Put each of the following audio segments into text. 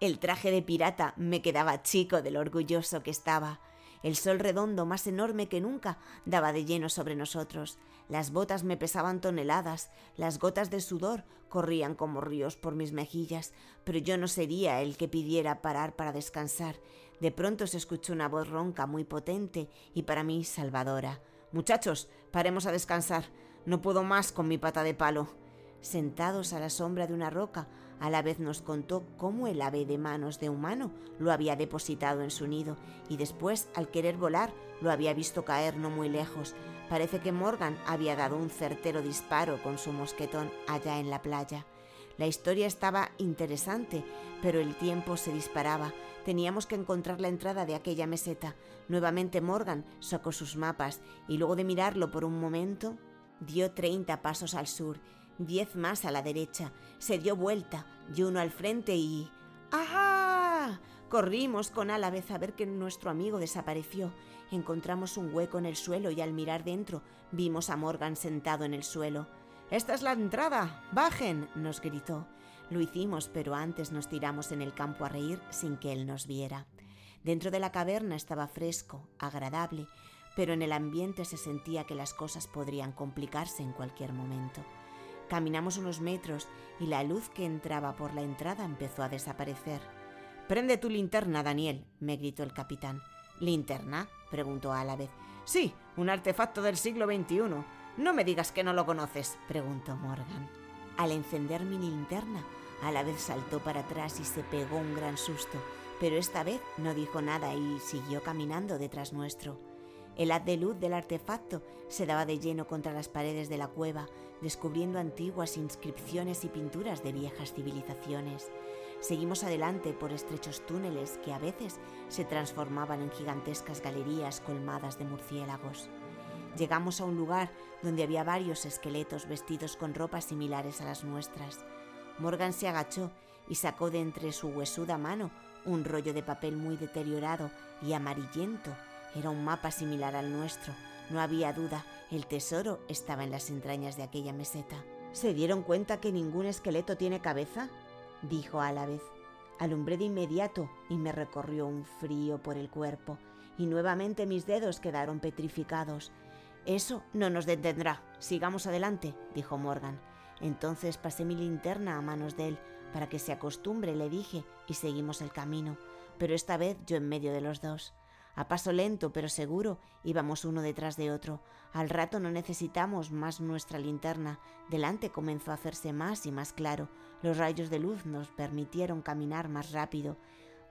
El traje de pirata me quedaba chico de lo orgulloso que estaba. El sol redondo, más enorme que nunca, daba de lleno sobre nosotros. Las botas me pesaban toneladas, las gotas de sudor corrían como ríos por mis mejillas, pero yo no sería el que pidiera parar para descansar. De pronto se escuchó una voz ronca muy potente y para mí salvadora. Muchachos, paremos a descansar. No puedo más con mi pata de palo. Sentados a la sombra de una roca, a la vez nos contó cómo el ave de manos de humano lo había depositado en su nido y después, al querer volar, lo había visto caer no muy lejos. Parece que Morgan había dado un certero disparo con su mosquetón allá en la playa. La historia estaba interesante, pero el tiempo se disparaba. Teníamos que encontrar la entrada de aquella meseta. Nuevamente Morgan sacó sus mapas y luego de mirarlo por un momento, dio treinta pasos al sur diez más a la derecha, se dio vuelta y uno al frente y... ¡Ajá! Corrimos con vez a ver que nuestro amigo desapareció. Encontramos un hueco en el suelo y al mirar dentro vimos a Morgan sentado en el suelo. Esta es la entrada. Bajen. nos gritó. Lo hicimos, pero antes nos tiramos en el campo a reír sin que él nos viera. Dentro de la caverna estaba fresco, agradable, pero en el ambiente se sentía que las cosas podrían complicarse en cualquier momento. Caminamos unos metros y la luz que entraba por la entrada empezó a desaparecer. Prende tu linterna, Daniel, me gritó el capitán. ¿Linterna? preguntó a la vez. Sí, un artefacto del siglo XXI. No me digas que no lo conoces, preguntó Morgan. Al encender mi linterna, a la vez saltó para atrás y se pegó un gran susto, pero esta vez no dijo nada y siguió caminando detrás nuestro. El haz de luz del artefacto se daba de lleno contra las paredes de la cueva, descubriendo antiguas inscripciones y pinturas de viejas civilizaciones. Seguimos adelante por estrechos túneles que a veces se transformaban en gigantescas galerías colmadas de murciélagos. Llegamos a un lugar donde había varios esqueletos vestidos con ropas similares a las nuestras. Morgan se agachó y sacó de entre su huesuda mano un rollo de papel muy deteriorado y amarillento era un mapa similar al nuestro. No había duda, el tesoro estaba en las entrañas de aquella meseta. ¿Se dieron cuenta que ningún esqueleto tiene cabeza? dijo a la vez. Alumbré de inmediato y me recorrió un frío por el cuerpo, y nuevamente mis dedos quedaron petrificados. Eso no nos detendrá. Sigamos adelante, dijo Morgan. Entonces pasé mi linterna a manos de él para que se acostumbre, le dije, y seguimos el camino, pero esta vez yo en medio de los dos. A paso lento pero seguro íbamos uno detrás de otro. Al rato no necesitamos más nuestra linterna. Delante comenzó a hacerse más y más claro. Los rayos de luz nos permitieron caminar más rápido.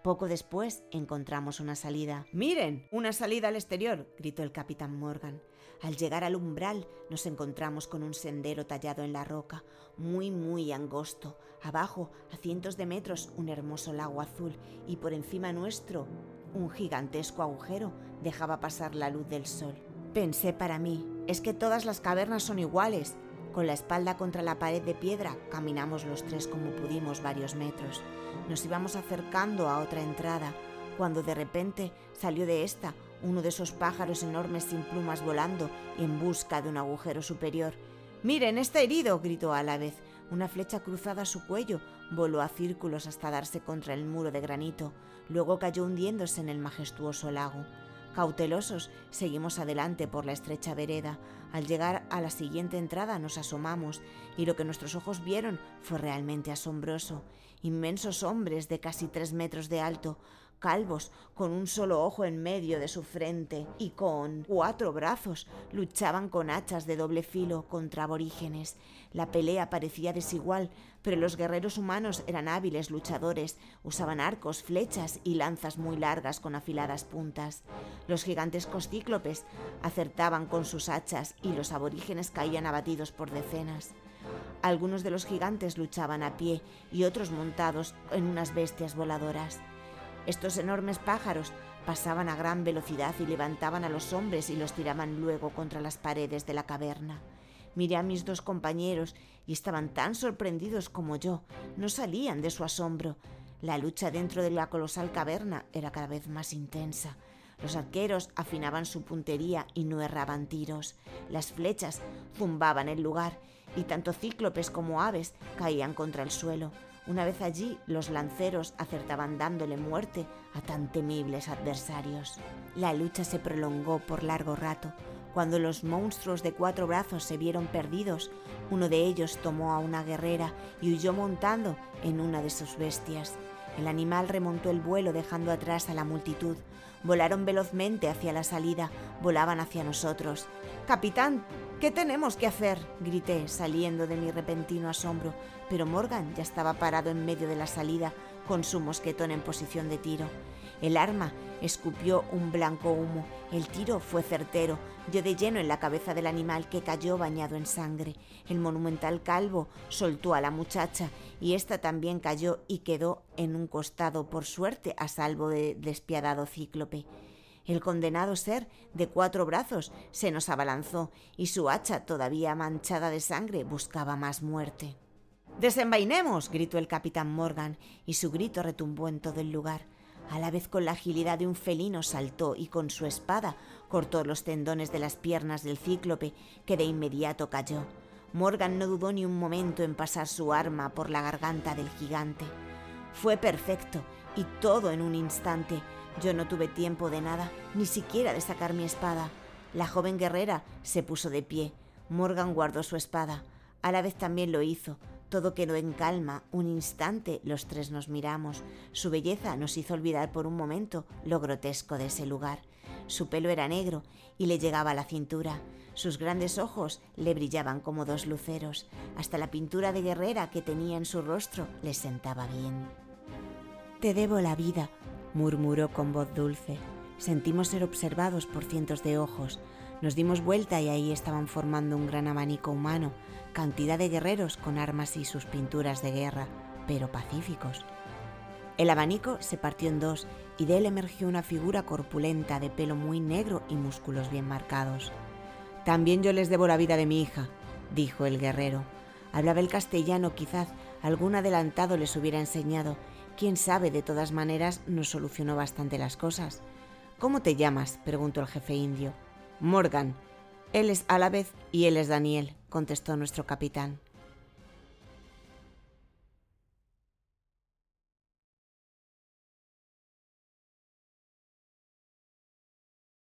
Poco después encontramos una salida. Miren, una salida al exterior, gritó el capitán Morgan. Al llegar al umbral nos encontramos con un sendero tallado en la roca, muy, muy angosto. Abajo, a cientos de metros, un hermoso lago azul y por encima nuestro un gigantesco agujero dejaba pasar la luz del sol. Pensé para mí, es que todas las cavernas son iguales. Con la espalda contra la pared de piedra caminamos los tres como pudimos varios metros. Nos íbamos acercando a otra entrada, cuando de repente salió de esta uno de esos pájaros enormes sin plumas volando en busca de un agujero superior. Miren, está herido, gritó a la vez. Una flecha cruzada a su cuello voló a círculos hasta darse contra el muro de granito. Luego cayó hundiéndose en el majestuoso lago. Cautelosos, seguimos adelante por la estrecha vereda. Al llegar a la siguiente entrada nos asomamos y lo que nuestros ojos vieron fue realmente asombroso. Inmensos hombres de casi tres metros de alto, calvos, con un solo ojo en medio de su frente y con cuatro brazos, luchaban con hachas de doble filo contra aborígenes. La pelea parecía desigual, pero los guerreros humanos eran hábiles luchadores, usaban arcos, flechas y lanzas muy largas con afiladas puntas. Los gigantescos cíclopes acertaban con sus hachas y los aborígenes caían abatidos por decenas. Algunos de los gigantes luchaban a pie y otros montados en unas bestias voladoras. Estos enormes pájaros pasaban a gran velocidad y levantaban a los hombres y los tiraban luego contra las paredes de la caverna. Miré a mis dos compañeros y estaban tan sorprendidos como yo. No salían de su asombro. La lucha dentro de la colosal caverna era cada vez más intensa. Los arqueros afinaban su puntería y no erraban tiros. Las flechas zumbaban el lugar y tanto cíclopes como aves caían contra el suelo. Una vez allí, los lanceros acertaban dándole muerte a tan temibles adversarios. La lucha se prolongó por largo rato. Cuando los monstruos de cuatro brazos se vieron perdidos, uno de ellos tomó a una guerrera y huyó montando en una de sus bestias. El animal remontó el vuelo dejando atrás a la multitud. Volaron velozmente hacia la salida, volaban hacia nosotros. Capitán, ¿qué tenemos que hacer? grité, saliendo de mi repentino asombro, pero Morgan ya estaba parado en medio de la salida, con su mosquetón en posición de tiro. El arma escupió un blanco humo. El tiro fue certero, dio de lleno en la cabeza del animal que cayó bañado en sangre. El monumental calvo soltó a la muchacha y ésta también cayó y quedó en un costado, por suerte, a salvo de despiadado cíclope. El condenado ser de cuatro brazos se nos abalanzó y su hacha, todavía manchada de sangre, buscaba más muerte. Desenvainemos, gritó el capitán Morgan, y su grito retumbó en todo el lugar. A la vez con la agilidad de un felino saltó y con su espada cortó los tendones de las piernas del cíclope, que de inmediato cayó. Morgan no dudó ni un momento en pasar su arma por la garganta del gigante. Fue perfecto y todo en un instante. Yo no tuve tiempo de nada, ni siquiera de sacar mi espada. La joven guerrera se puso de pie. Morgan guardó su espada. A la vez también lo hizo, todo quedó en calma. Un instante los tres nos miramos. Su belleza nos hizo olvidar por un momento lo grotesco de ese lugar. Su pelo era negro y le llegaba a la cintura. Sus grandes ojos le brillaban como dos luceros. Hasta la pintura de guerrera que tenía en su rostro le sentaba bien. Te debo la vida, murmuró con voz dulce. Sentimos ser observados por cientos de ojos. Nos dimos vuelta y ahí estaban formando un gran abanico humano, cantidad de guerreros con armas y sus pinturas de guerra, pero pacíficos. El abanico se partió en dos y de él emergió una figura corpulenta de pelo muy negro y músculos bien marcados. También yo les debo la vida de mi hija, dijo el guerrero. Hablaba el castellano, quizás algún adelantado les hubiera enseñado. Quién sabe, de todas maneras nos solucionó bastante las cosas. ¿Cómo te llamas? preguntó el jefe indio. Morgan. Él es Alavez y él es Daniel, contestó nuestro capitán.